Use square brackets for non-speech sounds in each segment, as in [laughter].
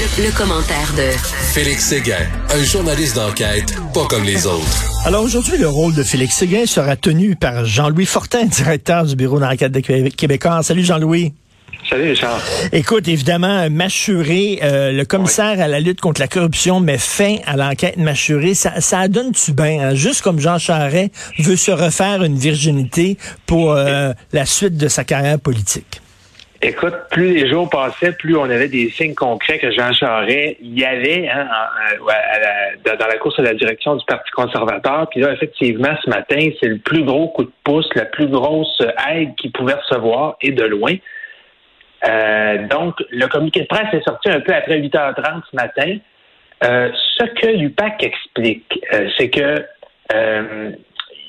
Le, commentaire de Félix Séguin, un journaliste d'enquête pas comme les autres. Alors aujourd'hui, le rôle de Félix Séguin sera tenu par Jean-Louis Fortin, directeur du bureau d'enquête des Québécois. Salut Jean-Louis. Salut Richard. Écoute, évidemment, Machuré, euh, le commissaire à la lutte contre la corruption met fin à l'enquête Machuré. Ça, ça donne-tu bien? Hein? Juste comme Jean Charest veut se refaire une virginité pour euh, la suite de sa carrière politique. Écoute, plus les jours passaient, plus on avait des signes concrets que Jean Charest y avait hein, dans la course à la direction du Parti conservateur. Puis là, effectivement, ce matin, c'est le plus gros coup de pouce, la plus grosse aide qu'il pouvait recevoir, et de loin. Euh, donc, le communiqué de presse est sorti un peu après 8h30 ce matin. Euh, ce que l'UPAC explique, euh, c'est que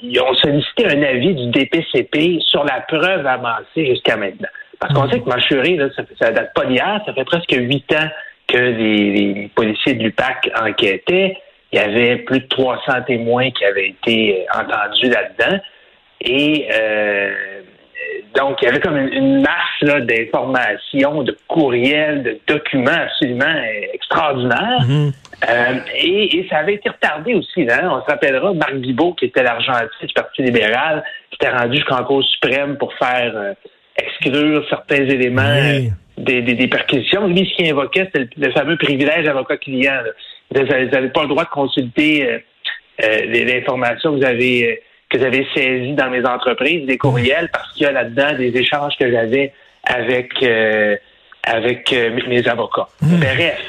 ils ont sollicité un avis du DPCP sur la preuve avancée jusqu'à maintenant. Parce qu'on mhm. sait que Machuré, là, ça, ça date pas d'hier, ça fait presque huit ans que les, policiers de l'UPAC enquêtaient. Il y avait plus de 300 témoins qui avaient été euh, entendus là-dedans. Et euh, donc, il y avait comme une, masse d'informations, de courriels, de documents absolument extraordinaires. Mhm. Euh, et, ça avait été retardé aussi. Hein? On se rappellera, Marc Bibot, qui était l'argentin du Parti libéral, qui était rendu jusqu'en cause suprême pour faire certains éléments des, des, perquisitions. Lui, ce qu'il invoquait, c'était le, fameux privilège avocat-client. Vous n'avez pas le droit de consulter euh, euh, l'information que vous avez euh, que vous avez saisie dans mes entreprises, des courriels, parce qu'il y a là-dedans des échanges que j'avais avec avec mes avocats. Hmm. Bref,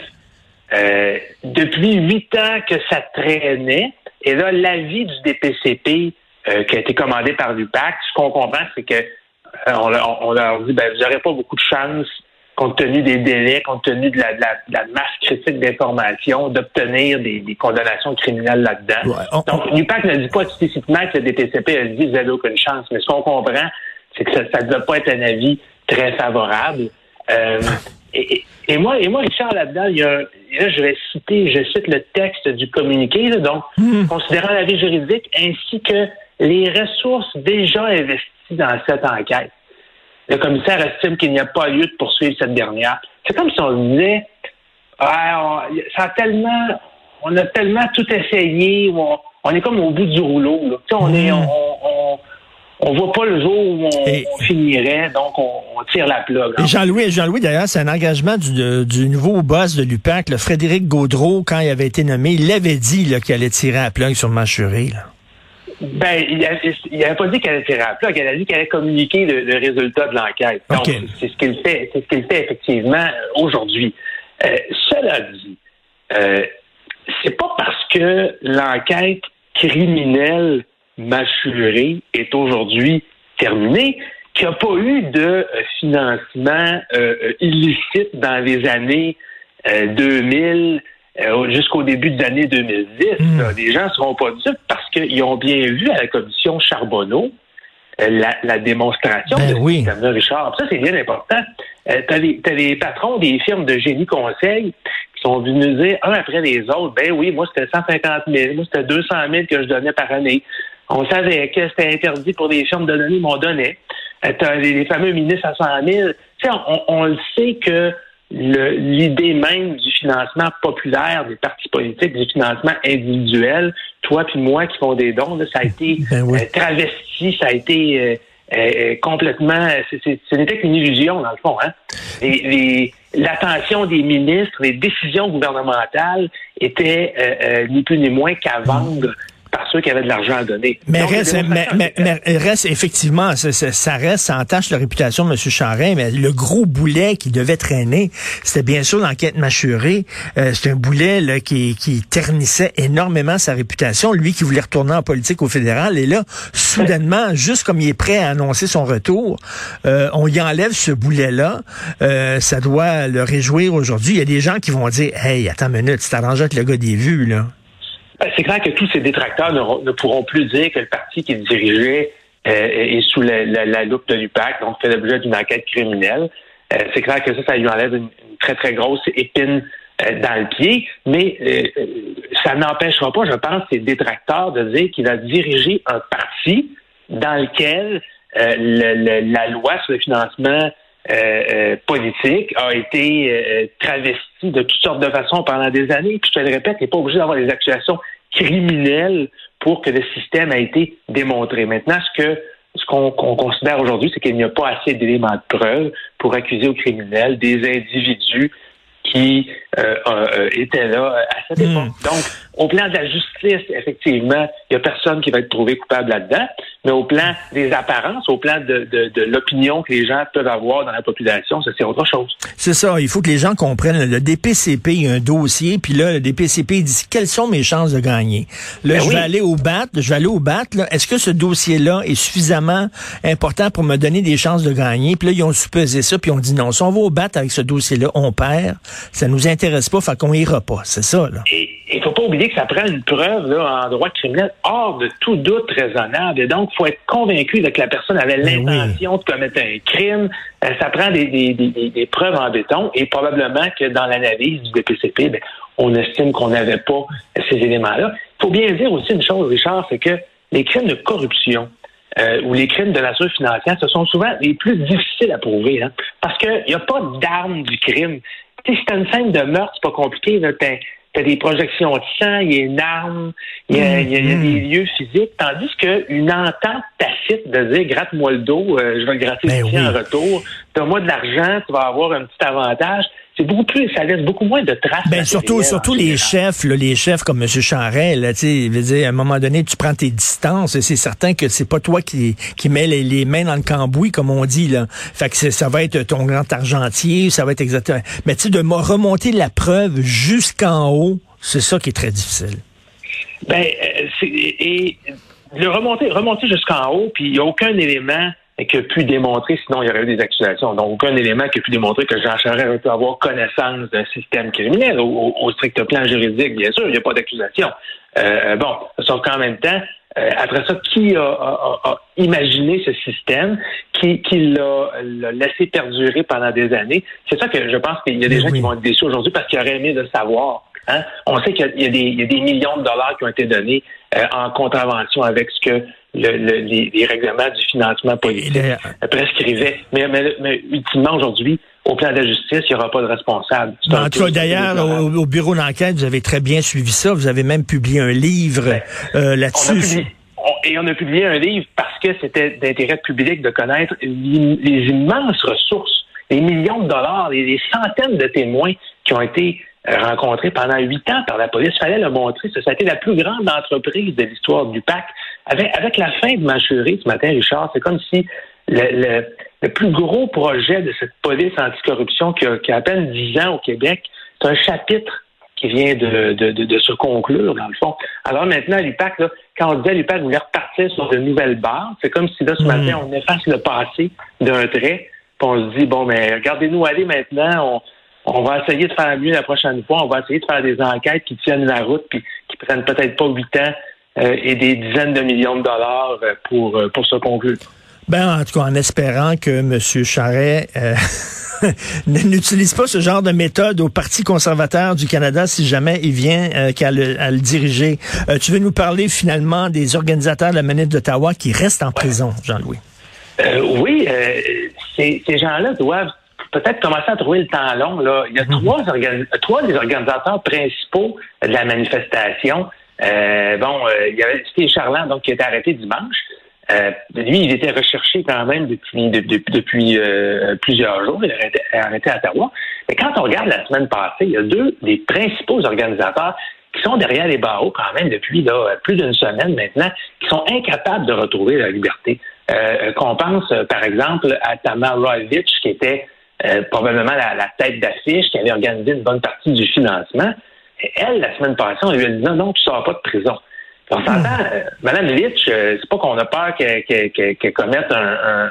depuis huit ans que ça traînait, et là, l'avis du DPCP qui a été commandé par l'UPAC, ce qu'on comprend, c'est que euh, on, leur dit, ben, vous n'aurez pas beaucoup de chance, compte tenu des délais, compte tenu de la, masse critique d'informations, d'obtenir des, condamnations criminelles là-dedans. Donc, l'UPAC ne dit pas explicitement que le DTCP a dit, vous n'avez aucune chance. Mais ce qu'on comprend, c'est que ça ne doit pas être un avis très favorable. Euh, [laughs] et, moi, et moi, Richard, là-dedans, il y a, là, je vais citer, je cite le texte du communiqué, donc, hmm. considérant l'avis juridique ainsi que les ressources déjà investies dans cette enquête. Le commissaire estime qu'il n'y a pas lieu de poursuivre cette dernière. C'est comme si on disait, ah, on, ça a tellement, on a tellement tout essayé, on, est comme au bout du rouleau. On est, hmm. on, on, voit pas le jour où on, finirait, donc on, tire la plug. Jean-Louis, Jean-Louis, d'ailleurs, c'est un engagement du, du, nouveau boss de l'UPAC, le Frédéric Gaudreau, quand il avait été nommé, il l'avait dit qu'il allait tirer la plug sur Machuré. Là. Ben, il n'avait pas dit qu'elle allait tirer à plat, elle a dit qu'elle allait communiquer le, résultat de l'enquête. Donc, c'est ce qu'il fait, c'est ce qu'il fait effectivement euh, aujourd'hui. Euh, cela dit, euh, c'est pas parce que l'enquête criminelle mâchurée est aujourd'hui terminée qu'il n'y a pas eu de financement illicite dans les années 2000 euh, jusqu'au début de l'année 2010. Hmm. les gens ne seront pas dupes parce qu'ils ont bien vu à la commission Charbonneau euh, la, démonstration ben de oui. Richard. Ça, c'est bien important. Euh, tu as, les patrons des firmes de génie conseil qui sont venus dire un après les autres, ben oui, moi, c'était 150 000, moi, c'était 200 000 que je donnais par année. On savait que c'était interdit pour les firmes de donner, mais on donnait. Euh, tu as les, fameux ministres à 100 000. Tu sais, on, on le sait que l'idée même du financement populaire des partis politiques, du financement individuel, toi puis moi qui font des dons, ça a été ben euh, travesti, ça a été euh, euh, complètement, ce n'était qu'une illusion dans le fond. Hein? l'attention des ministres, les décisions gouvernementales étaient ni plus ni moins qu'à vendre par ceux qui avaient de l'argent à donner. Mais, reste, mais, reste, effectivement, ça, reste, ça entache la réputation de M. Charest, mais le gros boulet qui devait traîner, c'était bien sûr l'enquête mâchurée. Euh, c'est un boulet là, qui, qui ternissait énormément sa réputation. Lui qui voulait retourner en politique au fédéral, et là, soudainement, juste comme il est prêt à annoncer son retour, euh, on y enlève ce boulet-là. Euh, ça doit le réjouir aujourd'hui. Il y a des gens qui vont dire, hey, attends une minute, c'est arrangé avec le gars des vues, là. Ben, c'est clair que tous ces détracteurs ne, pourront plus dire que le parti qu'ils dirigeaient euh, est sous la, loupe de l'UPAC, donc fait l'objet d'une enquête criminelle. Euh, c'est clair que ça, ça lui enlève une, très, très grosse épine euh, dans le pied, mais ça n'empêchera pas, je pense, ces détracteurs de dire qu'il a dirigé un parti dans lequel la loi sur le financement politique a été travesti de toutes sortes de façons pendant des années. Puis je te le répète, il n'est pas obligé d'avoir des accusations criminelles pour que le système a été démontré. Maintenant, ce que ce qu'on considère aujourd'hui, c'est qu'il n'y a pas assez d'éléments de preuve pour accuser aux criminels des individus qui euh, euh, étaient là à cette hmm. époque. Donc, au plan de la justice, effectivement, il n'y a personne qui va être trouvé coupable là-dedans, mais au plan des apparences, au plan de, de, de l'opinion que les gens peuvent avoir dans la population, ça c'est autre chose. C'est ça, il faut que les gens comprennent. Le DPCP, il y a un dossier, puis là, le DPCP dit quelles sont mes chances de gagner? Là, ben je vais aller au BAT, je vais aller au BAT. Est-ce que ce dossier-là est suffisamment important pour me donner des chances de gagner? Puis là, ils ont supposé ça, puis on dit non. Si on va au BAT avec ce dossier-là, on perd. Ça nous intéresse pas, fait qu'on ira pas. C'est ça, là. Et il faut pas oublier que ça prend une preuve là, en droit criminel hors de tout doute raisonnable. Et donc, il faut être convaincu que la personne avait ben l'intention de commettre un crime. Euh, ça prend des, des, des, des, preuves en béton et probablement que dans l'analyse du DPCP, ben, on estime qu'on n'avait pas ces éléments-là. Il faut bien dire aussi une chose, Richard, c'est que les crimes de corruption, euh, ou les crimes de nature financière, ce sont souvent les plus difficiles à prouver, hein, parce qu'il n'y a pas d'arme du crime. Si c'est une scène de meurtre, c'est pas compliqué. Là, T'as des projections de sang, il y a une arme, il y a, y a, des mm-hmm. lieux physiques, tandis qu'une entente tacite de dire gratte-moi le dos, euh, je vais le gratter ben en retour, donne-moi de l'argent, tu vas avoir un petit avantage c'est beaucoup plus, ça laisse beaucoup moins de traces. Ben surtout, surtout les chefs, là, les chefs comme M. Charret, là, tu sais, à un moment donné, tu prends tes distances, c'est certain que c'est pas toi qui, qui mets les, mains dans le cambouis, comme on dit, là. Fait que ça va être ton grand argentier, ça va être exactement. Mais tu sais, de remonter la preuve jusqu'en haut, c'est ça qui est très difficile. Ben, euh, et le remonter, remonter jusqu'en haut, puis il n'y a aucun élément qui a pu démontrer, sinon il y aurait eu des accusations. Donc, aucun élément qui a pu démontrer que Jean Charest aurait pu avoir connaissance d'un système criminel au, strict plan juridique, bien sûr, il n'y a pas d'accusation. Euh, bon, sauf qu'en même temps, euh, après ça, qui a, imaginé ce système, qui, l'a laissé perdurer pendant des années? C'est ça que je pense qu'il y a des gens qui vont être déçus aujourd'hui parce qu'ils auraient aimé le savoir. Hein? On sait qu'il y, y, a des millions de dollars qui ont été donnés euh, en contravention avec ce que le, les, règlements du financement politique prescrivaient. Mais, mais, mais ultimement, aujourd'hui, au plan de la justice, il n'y aura pas de responsable. En tout cas, d'ailleurs, au, bureau d'enquête, vous avez très bien suivi ça. Vous avez même publié un livre ben, euh, là-dessus. Et on a publié un livre parce que c'était d'intérêt public de connaître les, immenses ressources, les millions de dollars, les, les centaines de témoins qui ont été rencontré pendant huit ans par la police. Il fallait le montrer. Ça, a été la plus grande entreprise de l'histoire du PAC. Avec, avec la fin de Manchurie ce matin, Richard, c'est comme si le, le, plus gros projet de cette police anticorruption qui a, qui a à peine dix ans au Québec, c'est un chapitre qui vient de, de, de, se conclure, dans le fond. Alors maintenant, l'UPAC, là, quand on disait l'UPAC voulait repartir sur de nouvelles bases, c'est comme si là, ce matin, mm. on efface le passé d'un trait, puis on se dit, bon, mais regardez-nous aller maintenant, on, on va essayer de faire mieux la prochaine fois. On va essayer de faire des enquêtes qui tiennent la route puis qui prennent peut-être pas huit ans euh, et des dizaines de millions de dollars euh, pour, euh, pour se conclure. Ben, en tout cas, en espérant que M. Charret [laughs] n'utilise pas ce genre de méthode au Parti conservateur du Canada si jamais il vient qu'à le, à le diriger. tu veux nous parler finalement des organisateurs de la manif d'Ottawa qui restent en prison, Jean-Louis? oui, ces, ces gens-là doivent peut-être commencer à trouver le temps long. Là. Il y a mhm. trois, trois des organisateurs principaux de la manifestation. Euh, bon, euh, il y avait Steve Charland, donc, qui a été arrêté dimanche. Euh, lui, il était recherché quand même depuis, depuis euh, plusieurs jours. Il a été arrêté à Ottawa. Mais quand on regarde la semaine passée, il y a deux des principaux organisateurs qui sont derrière les barreaux quand même depuis là, plus d'une semaine maintenant, qui sont incapables de retrouver la liberté. Qu'on pense, par exemple, à Tamar Royvich, qui était euh, probablement la, tête d'affiche qui avait organisé une bonne partie du financement. Et elle, la semaine passée, on lui a dit non, non, tu ne sors pas de prison. on s'entend, hmm. euh, Mme Litch, euh, c'est pas qu'on a peur qu'elle commette un,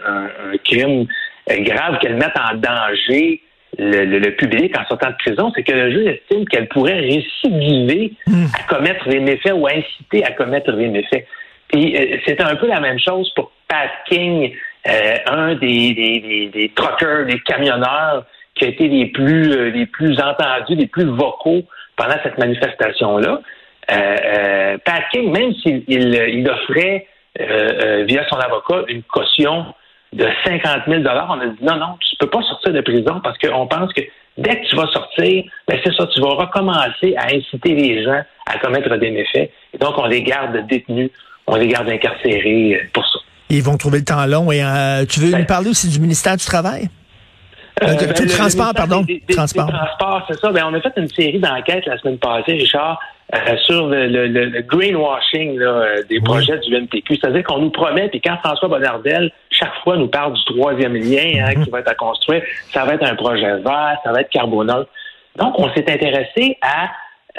crime grave, qu'elle mette en danger le, public en sortant de prison, c'est que le juge estime qu'elle pourrait récidiver hmm. à commettre des méfaits ou inciter à commettre des méfaits. Et c'est un peu la même chose pour Pat King, euh, un des, des, des, truckers, des camionneurs qui a été les plus, euh, les plus entendus, les plus vocaux pendant cette manifestation-là. Euh, euh Pat même s'il il, offrait via son avocat une caution de 50 000 On a dit non, non, tu peux pas sortir de prison parce qu'on pense que dès que tu vas sortir, ben c'est ça, tu vas recommencer à inciter les gens à commettre des méfaits. Donc, on les garde détenus, on les garde incarcérés pour ça. Ils vont trouver le temps long. Et euh, tu veux nous parler aussi du ministère du Travail? Euh, euh ben, transport, pardon. transport. transport, c'est ça. Ben, on a fait une série d'enquêtes la semaine passée, Richard, euh, sur le, le, le greenwashing là, des projets du MPQ. C'est-à-dire qu'on nous promet, puis quand François Bonnardel, chaque fois, nous parle du troisième lien hein, mhm. qui va être à construire, ça va être un projet vert, ça va être carboneutre. Donc, on s'est intéressé à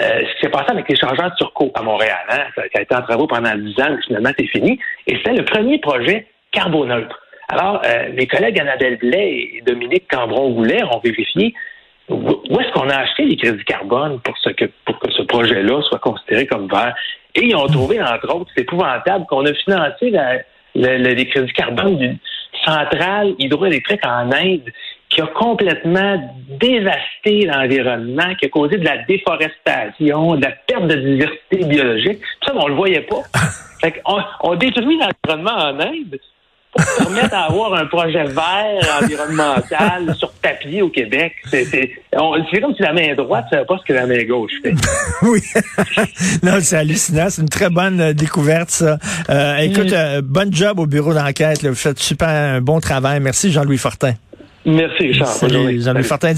euh, ce qui s'est passé avec l'échangeur Turco à Montréal, hein, ça, a été en travaux pendant dix ans, finalement c'est fini. Et c'était le premier projet carboneutre. Alors, euh, mes collègues Annabelle Blais et Dominique Cambron-Goulet ont vérifié où est-ce qu'on a acheté les crédits carbone pour, ce que, pour que ce projet-là soit considéré comme vert. Et ils ont trouvé, entre autres, c'est épouvantable, qu'on a financé les crédits carbone d'une centrale hydroélectrique en Inde qui a complètement dévasté l'environnement, qui a causé de la déforestation, de la perte de diversité biologique. Tout ça, on le voyait pas. [laughs] fait on, on détruit l'environnement en Inde pour permettre à avoir un projet vert environnemental sur papier au Québec. C'est comme si la main droite ne savait pas ce que la main gauche fait. [laughs] oui. [laughs] non, c'est hallucinant. C'est une très bonne euh, découverte, ça. Euh, écoute, mm. euh, bon job au bureau d'enquête. Vous faites super un bon travail. Merci, Jean-Louis Fortin. Merci, Richard. Fortin